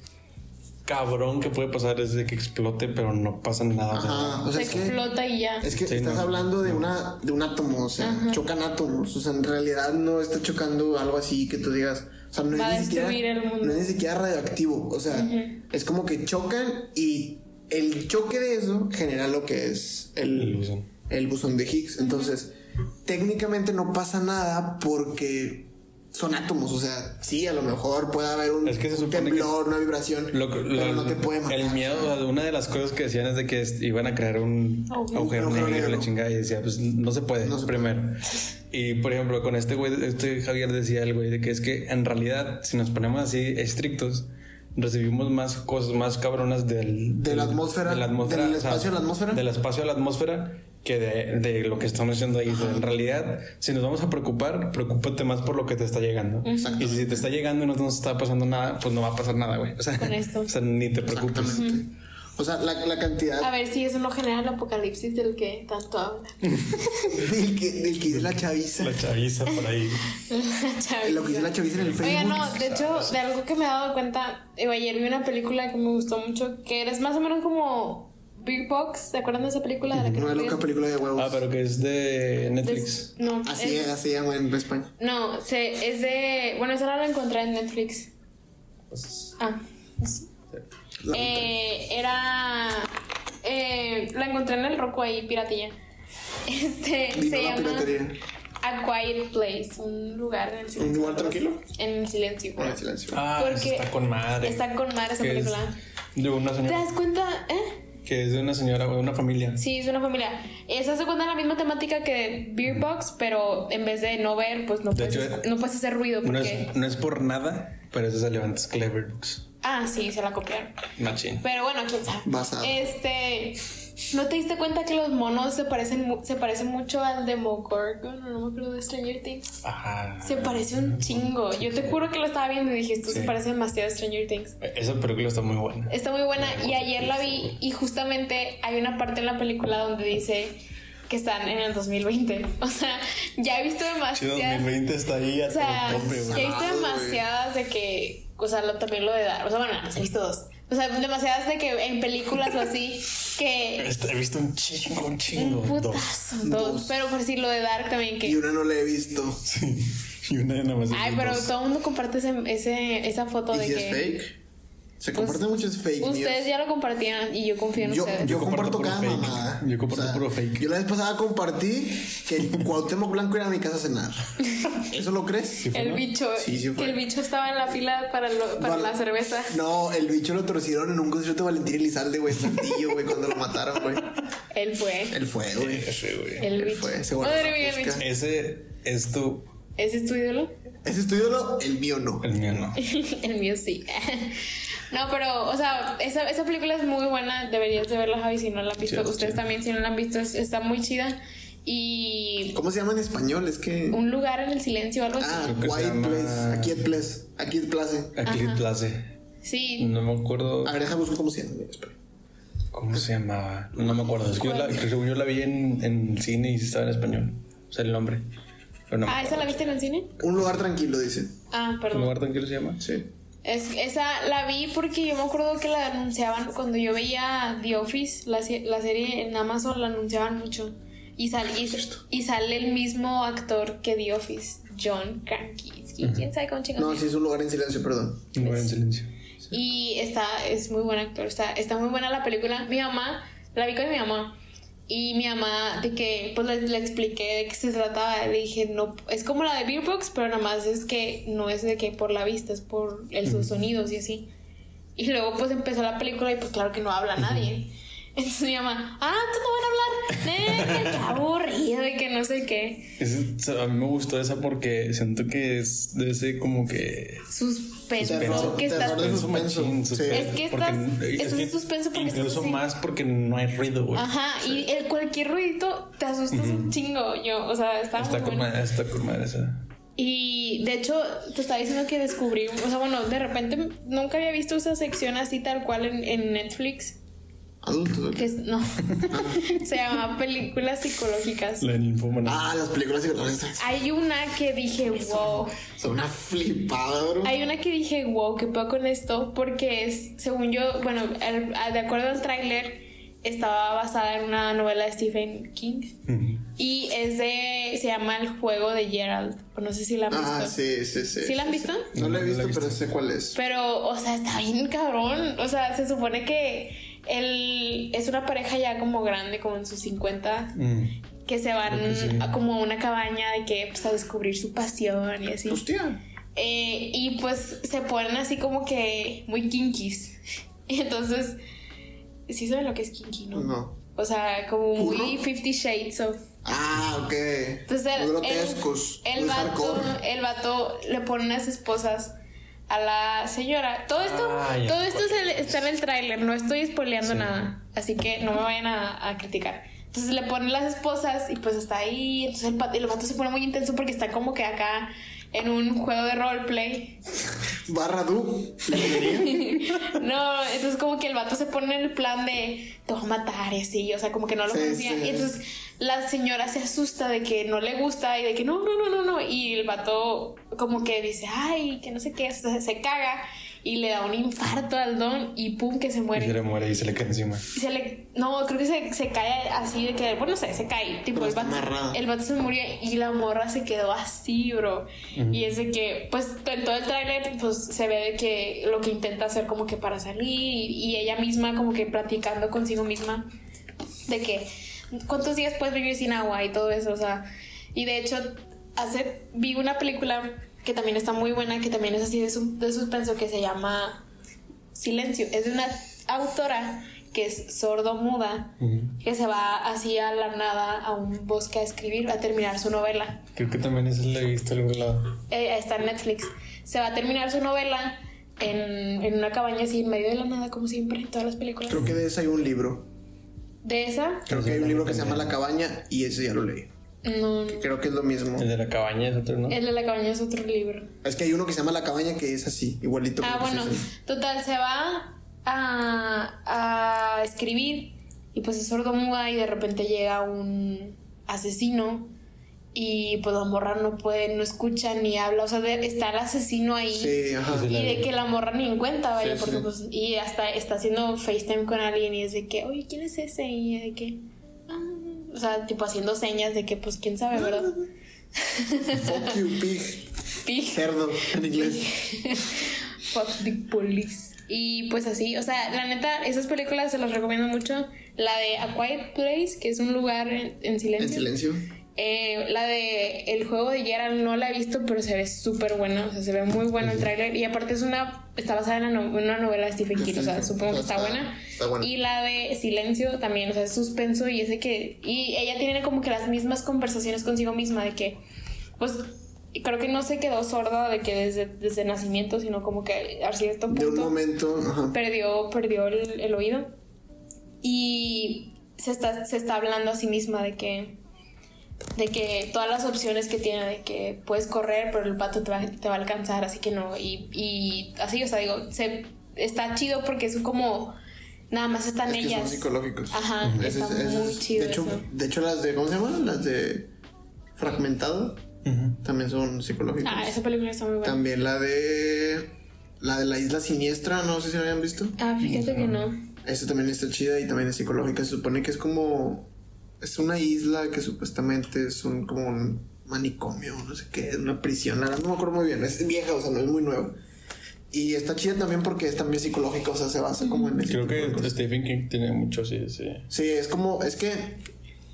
cabrón que puede pasar es de que explote, pero no pasa nada. Ajá, o sea, se es que... explota y ya. Es que Sí, estás no. hablando de una de un átomo, o sea, chocan átomos, o sea, en realidad no está chocando algo así que tú digas, o sea, no Va es ni siquiera destruir el mundo. no es ni siquiera radioactivo, o sea, es como que chocan y el choque de eso genera lo que es el, El buzón. el buzón de Higgs. Entonces, técnicamente no pasa nada porque son átomos, o sea, sí, a lo mejor puede haber un, Es que se un supone que- temblor, una vibración, Lo- pero lo- no te puede matar. El miedo, una de las cosas que decían es de que iban a crear un Agujero. agujero Agujero negro, negro. la chingada, y decía, pues no se puede, No se primero. Y por ejemplo, con este güey, este Javier decía el güey de que es que en realidad, si nos ponemos así estrictos, recibimos más cosas más cabronas del, De la atmósfera, de la atmósfera, del o sea, espacio a la atmósfera. del espacio a la atmósfera que de, de lo que estamos haciendo ahí. En realidad, si nos vamos a preocupar, preocúpate más por lo que te está llegando. Y si te está llegando y no nos está pasando nada, pues no va a pasar nada, güey. O sea, Con esto. o sea, ni te preocupes. Exactamente. O sea, la, la cantidad A ver si eso no genera el apocalipsis del que tanto habla. del que, del que dice la chaviza. La chaviza por ahí. Lo que dice la chaviza en el Oiga, Facebook. no, de hecho, de algo que me he dado cuenta, eh, ayer vi una película que me gustó mucho, que eres más o menos como Big Box, ¿te acuerdan de esa película? De la que Una nos loca película de huevos. Ah, pero que es de Netflix. No, así, es- así llama en España. No, se, es de. Bueno, esa no la encontré en Netflix. Pues, Ah, sí. Eh, era. Eh, la encontré en el Roku ahí, piratilla. Este se la llama piratería. A Quiet Place, un lugar en el silencio. ¿Un lugar tranquilo? En el silencio. Por el silencio. Ah, Porque está con madre. Está con madre esa Que es película. De una ¿Te das cuenta? ¿Eh? Que es de una señora o de una familia. Sí, es una familia. Esa se cuenta la misma temática que Beer Box, pero en vez de no ver, pues no, De puedes, hecho, no puedes hacer ruido No es, no es por nada, pero eso salió antes que Clever Books. Ah, sí, se la copiaron. Machín. Pero bueno, quién sabe. Basado. Este... ¿No te diste cuenta que los monos se parecen, mu- se parecen mucho al Demogorgon? No, no me acuerdo de Stranger Things. Ajá. Se parece un chingo. Yo te juro que lo estaba viendo y dije, esto se Sí. parece demasiado a Stranger Things. Esa película está muy buena. Está muy buena y ayer la vi y justamente hay una parte en la película donde dice que están en el 2020. O sea, ya he visto Sí, demasiadas... 2020 está ahí O sea, tope, ya he visto demasiadas de que... O sea, lo- también lo de dar. O sea, bueno, he visto dos. O sea, demasiadas de que en películas o así que... Este, He visto un chingo, un chingo. Un Dos. putazo, dos. Dos. Pero por si lo de Dark también Y que... una no la he visto. Sí. Y una nada más. Ay, pero todo el mundo comparte ese, ese- esa foto ¿Y de si que... es fake? Se Pues, comparte muchos fake news. Ustedes ya lo compartían y yo confío en Yo, ustedes. yo comparto comparto cada fake. mamada. Yo comparto puro fake. Yo la vez pasada compartí que Cuauhtémoc Blanco era a mi casa a cenar. ¿Eso lo crees? El bicho, Sí, sí fue. que el bicho estaba en la fila para, lo- para Val- la cerveza. No, el bicho lo torcieron en un concierto de Valentín Elizalde, güey, en Saltillo, güey, cuando lo mataron, güey. Él fue. Él fue, güey. El Él bicho. fue, se Madre mía, el bicho. Ese es tu. ¿Ese es tu ídolo? Ese es tu ídolo, el mío no. El mío no. el mío sí. No, pero, o sea, esa, esa película es muy buena. Deberías de verla, Javi, si no la han visto. Sí, Ustedes sí. también, si no la han visto, es- está muy chida. Y ¿Cómo se llama en español? Es que. un lugar en el silencio, algo así. Ah, Quiet llama- Place. Aquí es Place. Aquí es Place. Aquí Place. Sí. No me acuerdo A ver, buscar cómo se llama. Espera. cómo se llamaba. No me acuerdo. Es que yo la, según yo la vi en, en cine y sí estaba en español. O sea, el nombre. Pero no me Ah, ¿esa la viste en el cine? Un lugar tranquilo, dice. Ah, ¿Un perdón. lugar tranquilo se llama? Sí. Es, esa la vi porque yo me acuerdo que la anunciaban cuando yo veía The Office, la, la serie en Amazon la anunciaban mucho. Y, sal, y, y sale el mismo actor que The Office, John Krasinski. ¿Quién sabe cómo chingados? No, sí es un lugar en silencio, perdón. Un lugar en silencio. Y está, es muy buen actor, está, está muy buena la película. Mi mamá, la vi con mi mamá. Y mi mamá, de que, pues le, le expliqué de qué se trataba. Le dije, no, es como la de Beer Box, pero nada más es que no es de que por la vista, es por el, sus sonidos y así. Y luego, pues empezó la película y, pues claro que no habla nadie. Entonces mi mamá, ah, ¿tú no van a hablar? Qué aburrido y que no sé qué. Sea, a mí me gustó esa porque siento que es de ese como que. Suspenso, Terror, que estás... terror de suspenso. machín, Sí. suspenso, Es que porque- estás- es estás que en suspenso porque estás Incluso así. más porque no hay ruido, güey. Ajá, y el cualquier ruidito te asustas un chingo. Yo, o sea, está, Está muy con madre, está con madre esa. Y de hecho, te estaba diciendo que descubrí, o sea, bueno, de repente nunca había visto esa sección así tal cual en, en Netflix. Adultos. Que es, no, se llama películas psicológicas. La ninfómana. Ah, las películas psicológicas. Hay una que dije, wow. Son una flipada, bro. Hay una que dije, wow, ¿qué puedo con esto? Porque es, según yo, bueno, el- de acuerdo al tráiler, estaba basada en una novela de Stephen King. Y es de. Se llama El juego de Gerald. O no sé si la han visto. Ah, sí, sí, sí. ¿Sí la han visto? No la he No, no la visto, he visto. pero sé cuál es. Pero, o sea, está bien cabrón. O sea, se supone que él es una pareja ya como grande, como en sus 50, Mm. que se van Creo que sí. a como a una cabaña de que, pues, a descubrir su pasión y así. Hostia. Eh, y pues se ponen así como que muy kinkis. Y entonces, sí saben lo que es kinky, ¿no? No. O sea, como muy. Fifty Shades of Ah, ok. Entonces el, Muy grotescos. el, el muy vato, el vato le pone unas esposas a la señora. Todo esto, Ah, todo esto cuál es el- está en el tráiler, no estoy spoileando Sí. nada, así que no me vayan a, a criticar. Entonces le ponen las esposas y pues está ahí. Entonces el, vato- el vato se pone muy intenso porque está como que acá en un juego de roleplay. Barra Du. no, entonces como que el vato se pone en el plan de te voy a matar y así, o sea, como que no lo Sí, conocía. sí. Y entonces la señora se asusta de que no le gusta y de que no, no, no, no, no. Y el vato como que dice, ay, que no sé qué, se, se caga y le da un infarto al don y pum, que se Y muere. se le muere y se le cae encima. Y se le, no, creo que se, se cae así de que, bueno, no sé, se cae. Tipo, el vato, amarrado. el vato se murió y la morra se quedó así, bro. Y es de que, pues, en todo el tráiler, pues, se ve de que lo que intenta hacer como que para salir y, y ella misma como que platicando consigo misma de que, ¿cuántos días puedes vivir sin agua y todo eso? O sea, y de hecho, hace, vi una película que también está muy buena, que también es así de, su- de suspenso, que se llama Silencio. Es de una autora que es sordo-muda, que se va así a la nada a un bosque a escribir, a terminar su novela. Creo que también eso lo he visto en algún lado. Eh, está en Netflix. Se va a terminar su novela en, en una cabaña así en medio de la nada, como siempre, en todas las películas. Creo que de esa hay un libro. De esa, Creo que hay un libro que se llama La Cabaña y ese ya lo leí. no, no. Creo que es lo mismo. El de la cabaña es otro, ¿no? El de la cabaña es otro libro. Es que hay uno que se llama La Cabaña que es así, igualito. Ah, bueno, es total, se va a, a escribir y pues es sordomuda y de repente llega un asesino y pues la morra no puede, no escucha ni habla, o sea, de- está el asesino ahí. Sí, ajá. Y de que la morra ni en cuenta, vaya, Sí, porque sí. pues, y hasta está haciendo FaceTime con alguien y es de que, oye, ¿quién es ese? Y de que, ah, o sea, tipo haciendo señas de que, pues, quién sabe, ¿verdad? Fuck you, pig. Pig. Cerdo en inglés. Fuck the police. Y pues así, o sea, la neta, esas películas se las recomiendo mucho. La de A Quiet Place, que es un lugar en, en silencio. En silencio. Eh, la de El juego de Gerald no la he visto, pero se ve súper buena. O sea, se ve muy bueno el tráiler. Y aparte es una. Está basada en no- una novela de Stephen King. O sea, supongo que está Está- buena. está buena. Y la de Silencio también, o sea, es suspenso y ese que. Y ella tiene como que las mismas conversaciones consigo misma de que. Pues. Creo que no se quedó sorda de que desde, desde nacimiento, sino como que a cierto De un punto momento. Ajá. perdió, perdió el, el oído. Y se está, se está hablando a sí misma de que, de que todas las opciones que tiene, de que puedes correr, pero el pato te va, te va a alcanzar, así que no. Y, y así, o sea, digo, se, está chido porque es como, nada más están Es que ellas. son psicológicos. Ajá, Ese está es- muy es- chido De hecho, eso. de hecho, las de. ¿Cómo se llaman? Las de. Fragmentado. También son psicológicos. Ah, esa película está muy buena. También la de. La de la isla siniestra, no sé si la habían visto. Ah, fíjate que no. Esta también está chida y también es psicológica. Se supone que es como. Es una isla que supuestamente es un como un manicomio, no sé qué, es una prisión. No me acuerdo muy bien. Es vieja, o sea, no es muy nueva. Y está chida también porque es también psicológica, o sea, se basa como en Creo que. Stephen King tiene mucho, sí, sí. Sí, es como. Es que.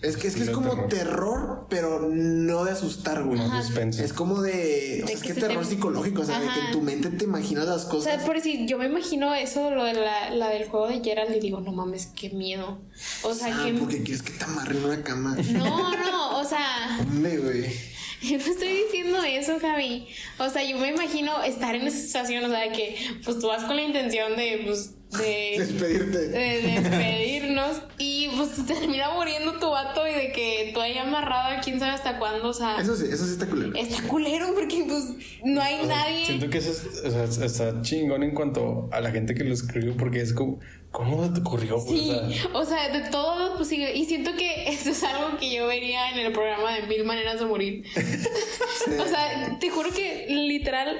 Es que es, que es como terror. terror. pero no de asustar, güey. Suspenso. Es como de. O sea, De es que terror te- psicológico, o sea, de que en tu mente te imaginas las O cosas. sea, por si yo me imagino eso, lo de la, la del juego de Gerald, y digo, no mames, qué miedo. O sea, Ah, que. porque quieres que te amarren en una cama. No, no, o sea, Hombre, güey. yo no estoy diciendo eso, Javi. O sea, yo me imagino estar en esa situación, o sea, de que pues tú vas con la intención de, pues, de, Despedirte. de despedirnos y pues te termina muriendo tu vato y de que tú ahí amarrado a quién sabe hasta cuándo, o sea, Eso sí, eso sí está culero. está culero porque pues no hay nadie. Siento que eso es, o sea, está chingón en cuanto a la gente que lo escribió, porque es como, ¿cómo te ocurrió? güey? Sí, O sea, de todo lo posible. Y siento que eso es algo que yo vería en el programa de Mil Maneras de Morir. o sea, te juro que literal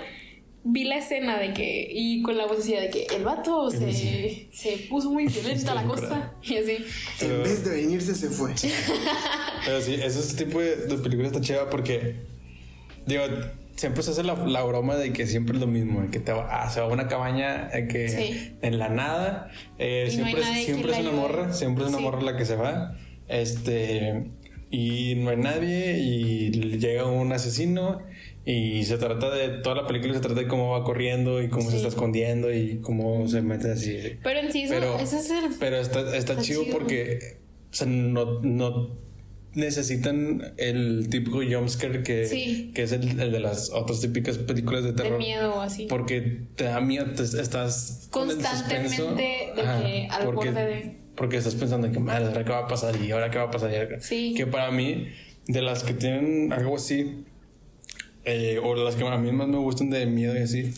vi la escena de que, y con la vocecilla de que el vato se, se puso muy violenta a la costa. Y así. En vez de venirse, se fue. Pero sí, ese tipo de, de películas está chida porque, digo, siempre se hace la, la broma de que siempre es lo mismo, de que te va, ah, se va a una cabaña eh, que Sí. en la nada, eh, no siempre, es- que siempre es una ayude. morra, siempre es una Sí. morra la que se va, este, y no hay nadie y llega un asesino y se trata de, toda la película se trata de cómo va corriendo y cómo se está escondiendo y cómo se mete así. Pero en sí, eso, Pero, ese es el. pero está, está, está chido, chido. porque o sea, no, no necesitan el típico jumpscare que, Sí. que es el, el de las otras típicas películas de de terror. miedo o así. Porque te da miedo, te- estás Constantemente de que al porque, borde de- porque estás pensando en que madre, ¿ahora qué va a pasar? Y ahora qué va a pasar. Y ahora- Sí. Que para mí, de las que tienen algo así, eh, o las que a mí más me gustan de miedo y así,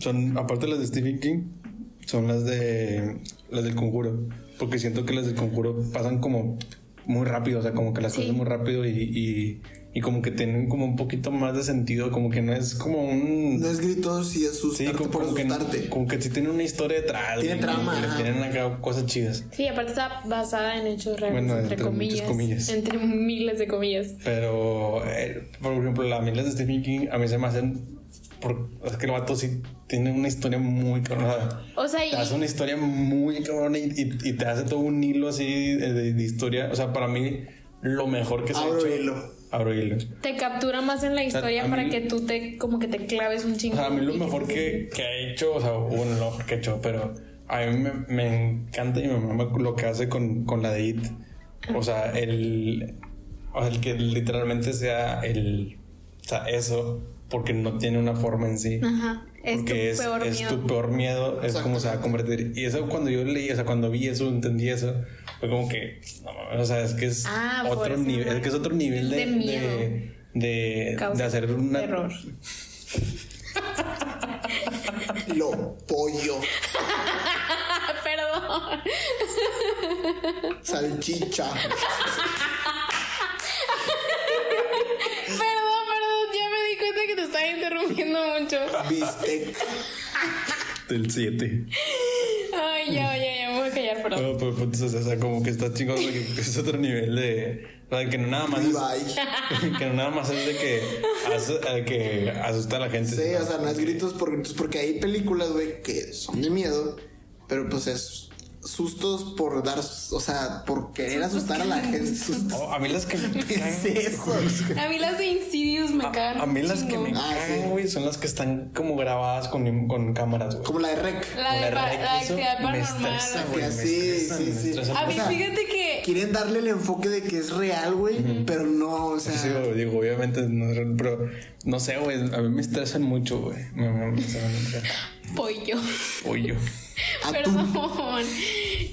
son, aparte de las de Stephen King, son las de las del conjuro. Porque siento que las del conjuro pasan como muy rápido, o sea, como que las Sí. cosas muy rápido y, y, y como que tienen como un poquito más de sentido, como que no es como un... No es gritos y Sí, asustarte como, por como que, asustarte. como que sí tiene una historia detrás. Tiene trama, tienen acá cosas chidas. Sí, aparte está basada en hechos reales, Bueno, entre, entre comillas. Entre miles de comillas. Pero, eh, por ejemplo, las miles de Stephen King a mí se me hacen. Por, es que el vato sí tiene una historia muy cabrona. O sea, y, Te hace una historia muy cabrona y, y- y te hace todo un hilo así de, de- de historia. O sea, para mí, lo mejor que se Abro ha hecho. hilo. Abro hilo. Te captura más en la historia para que tú te, como que te claves un O chingo. sea, a mí lo mejor que, que ha hecho, o sea, bueno, lo mejor que ha hecho, pero a mí me, me encanta y me mama lo que hace con, con la de It. O sea, el, o sea, el que literalmente sea el, o sea, eso, porque no tiene una forma en sí. Ajá. Es tu Porque es, peor es miedo. tu peor miedo, es como se va a convertir. Y eso cuando yo leí, o sea, cuando vi eso, entendí eso, fue como que, no mames, o sea, es que es Ah, otro nivel, es que es otro nivel de, de miedo. de, de, Causa de hacer una... terror. Lo pollo. Perdón. Salchicha. interrumpiendo mucho. Bistec. Del 7. Ay, ya, ya, ya me voy a callar, perdón. No, pues, pues, o sea, como que está chingón, güey, que es otro nivel de. O sea, que no nada más es. Que no nada más es de que, asu- eh, que asusta a la gente. Sí, o sea, no es gritos por gritos, porque hay películas, güey, que son de miedo, pero pues es sustos por dar, o sea, por querer asustar a la gente. Oh, a mí las que me ¿Qué es eso? A mí las de Insidious me cagan. A, a mí las que me Ah, cagan, sí. güey, son las que están como grabadas con, con cámaras, güey. Como la de Rec. La de rec, la eso actividad Me paranormal. Sí, sí, sí. A mí, O sea, fíjate que. Quieren darle el enfoque de que es real, güey, pero no, o sea. Sí, digo, obviamente no es real, pero no sé, güey, a mí me estresan mucho, güey. Me, me, me estresan mucho. Pollo. Pollo. atún. Perdón.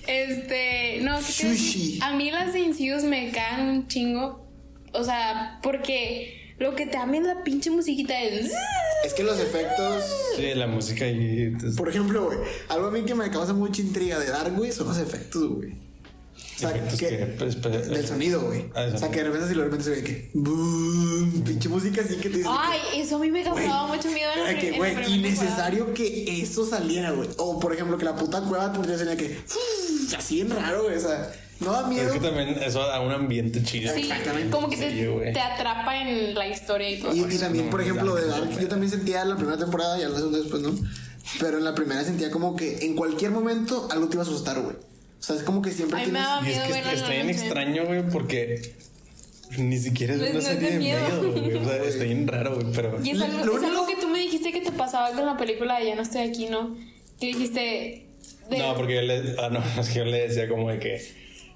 Este. No. Sushi. A mí las de Insidious me cagan un chingo. O sea, porque lo que te es la pinche musiquita es. Es que los efectos. Sí, la música y. Por ejemplo, güey, algo a mí que me causa mucha intriga de Dark, güey, son los efectos, güey. O sea, que, que, pues, pues, del sonido, güey. Ah, o sea, que de repente si lo de repente se ve que boom, pinche música así que te dice Ay, eso a mí me causaba mucho miedo en que, güey, innecesario que eso saliera, güey. O por ejemplo, que la puta cueva tendría que ser que así en raro, güey, o sea, no da Es miedo. que también eso da un ambiente chido. Sí, Exactamente. como que te, te atrapa en la historia y todo. Y, y también, No, por ejemplo, de Dark, yo también sentía en la primera temporada y la segunda después, ¿no? Pero en la primera sentía como que en cualquier momento algo te iba a asustar, güey. O sea, es como que siempre Ay, me tienes... daba Y es miedo que está la bien noche. extraño, güey, porque ni siquiera es No es- una no serie de de miedo. miedo, güey. O sea, está bien raro, güey, pero. Y es algo, lo es algo que tú me dijiste que te pasaba con la película de Ya no estoy aquí, ¿no? Que dijiste. de- No, porque yo le. Ah, no, es que yo le decía como de que.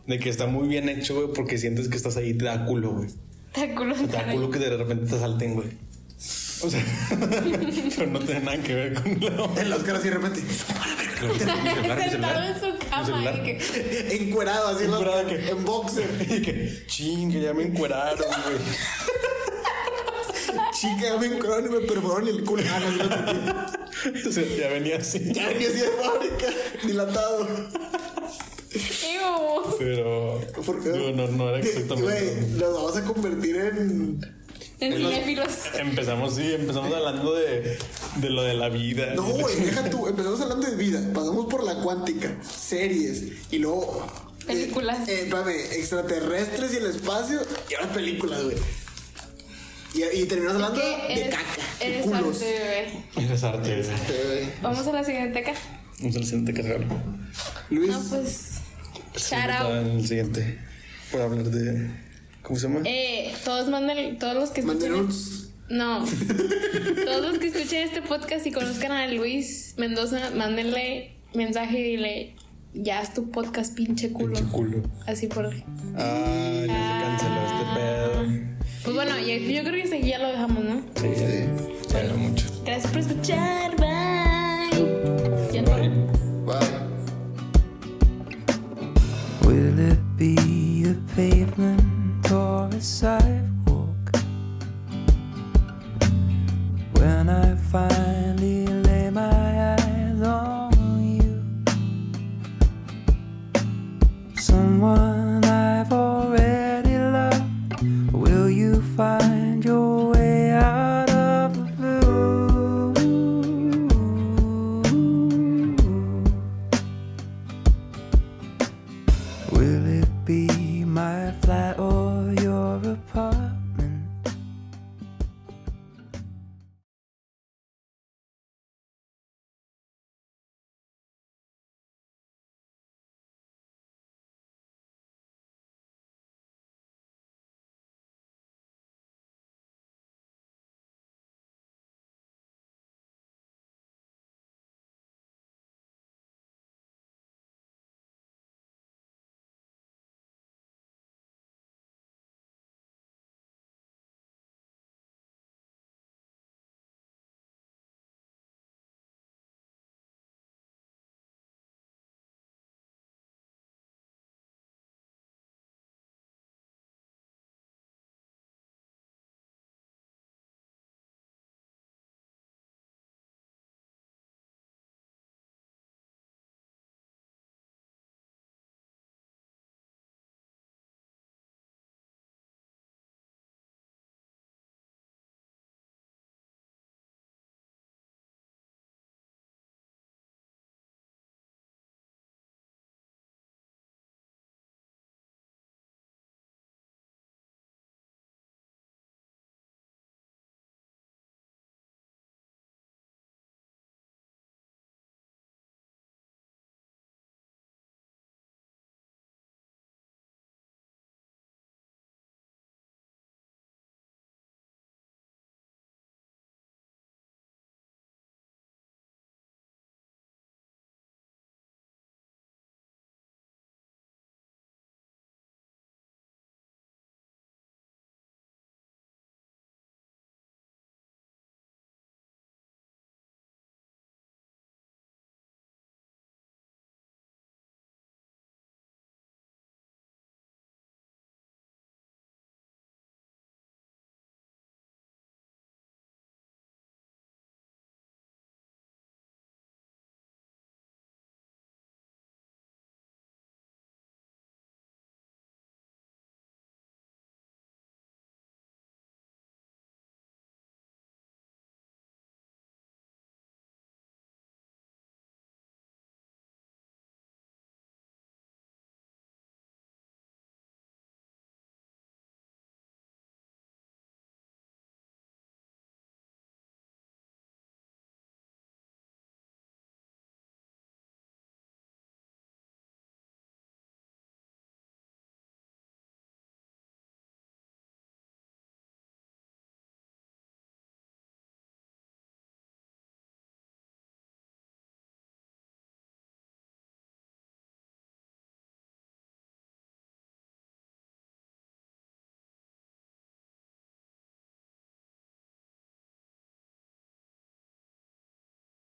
De que está muy bien hecho, güey, porque sientes que estás ahí y te da culo, güey. Te culo Te da culo que de repente te salten, güey. O sea, pero no tiene nada que ver con la. En los caras y de repente... Mi Sentado en su cama. celular. y que- Encuerado así en, los- Encuerado que- en boxer. Y que, ching, que ya me encueraron, güey. Chica, me encueraron y me perforaron el culo. Ah, no. O sea, ya venía así. Ya venía así de fábrica, dilatado. Pero. ¿Por qué? digo, no, no era Güey, exactamente. nos vamos a convertir en... En cinéfilos. Empezamos, sí, empezamos hablando de, de lo de la vida. No, de- güey, deja tú. Empezamos hablando de vida. Pasamos por la cuántica, series y luego. eh, Películas. Eh, espérame, extraterrestres y el espacio y ahora películas, güey. Y, y terminamos hablando de eres- caca, de Eres culos. arte, bebé. Eres arte. güey. Eh, güey. Vamos a la siguiente acá. Vamos al siguiente cargado. Luis, No, pues. Shout out. en el siguiente. Por hablar de. ¿Cómo se llama? Eh, todos manden, todos los que escuchen. Manderuts. No. Todos los que escuchen este podcast y conozcan a Luis Mendoza, mándenle mensaje y dile, ya es tu podcast, pinche culo. Pinche culo. Así por. Ah, ya se canceló este pedo. Pues bueno, ya- yo creo que aquí ya lo dejamos, ¿no? Sí, sí. Ya no mucho. Gracias por escuchar. Bye. No. Bye. Will it be a pavement sidewalk. When I find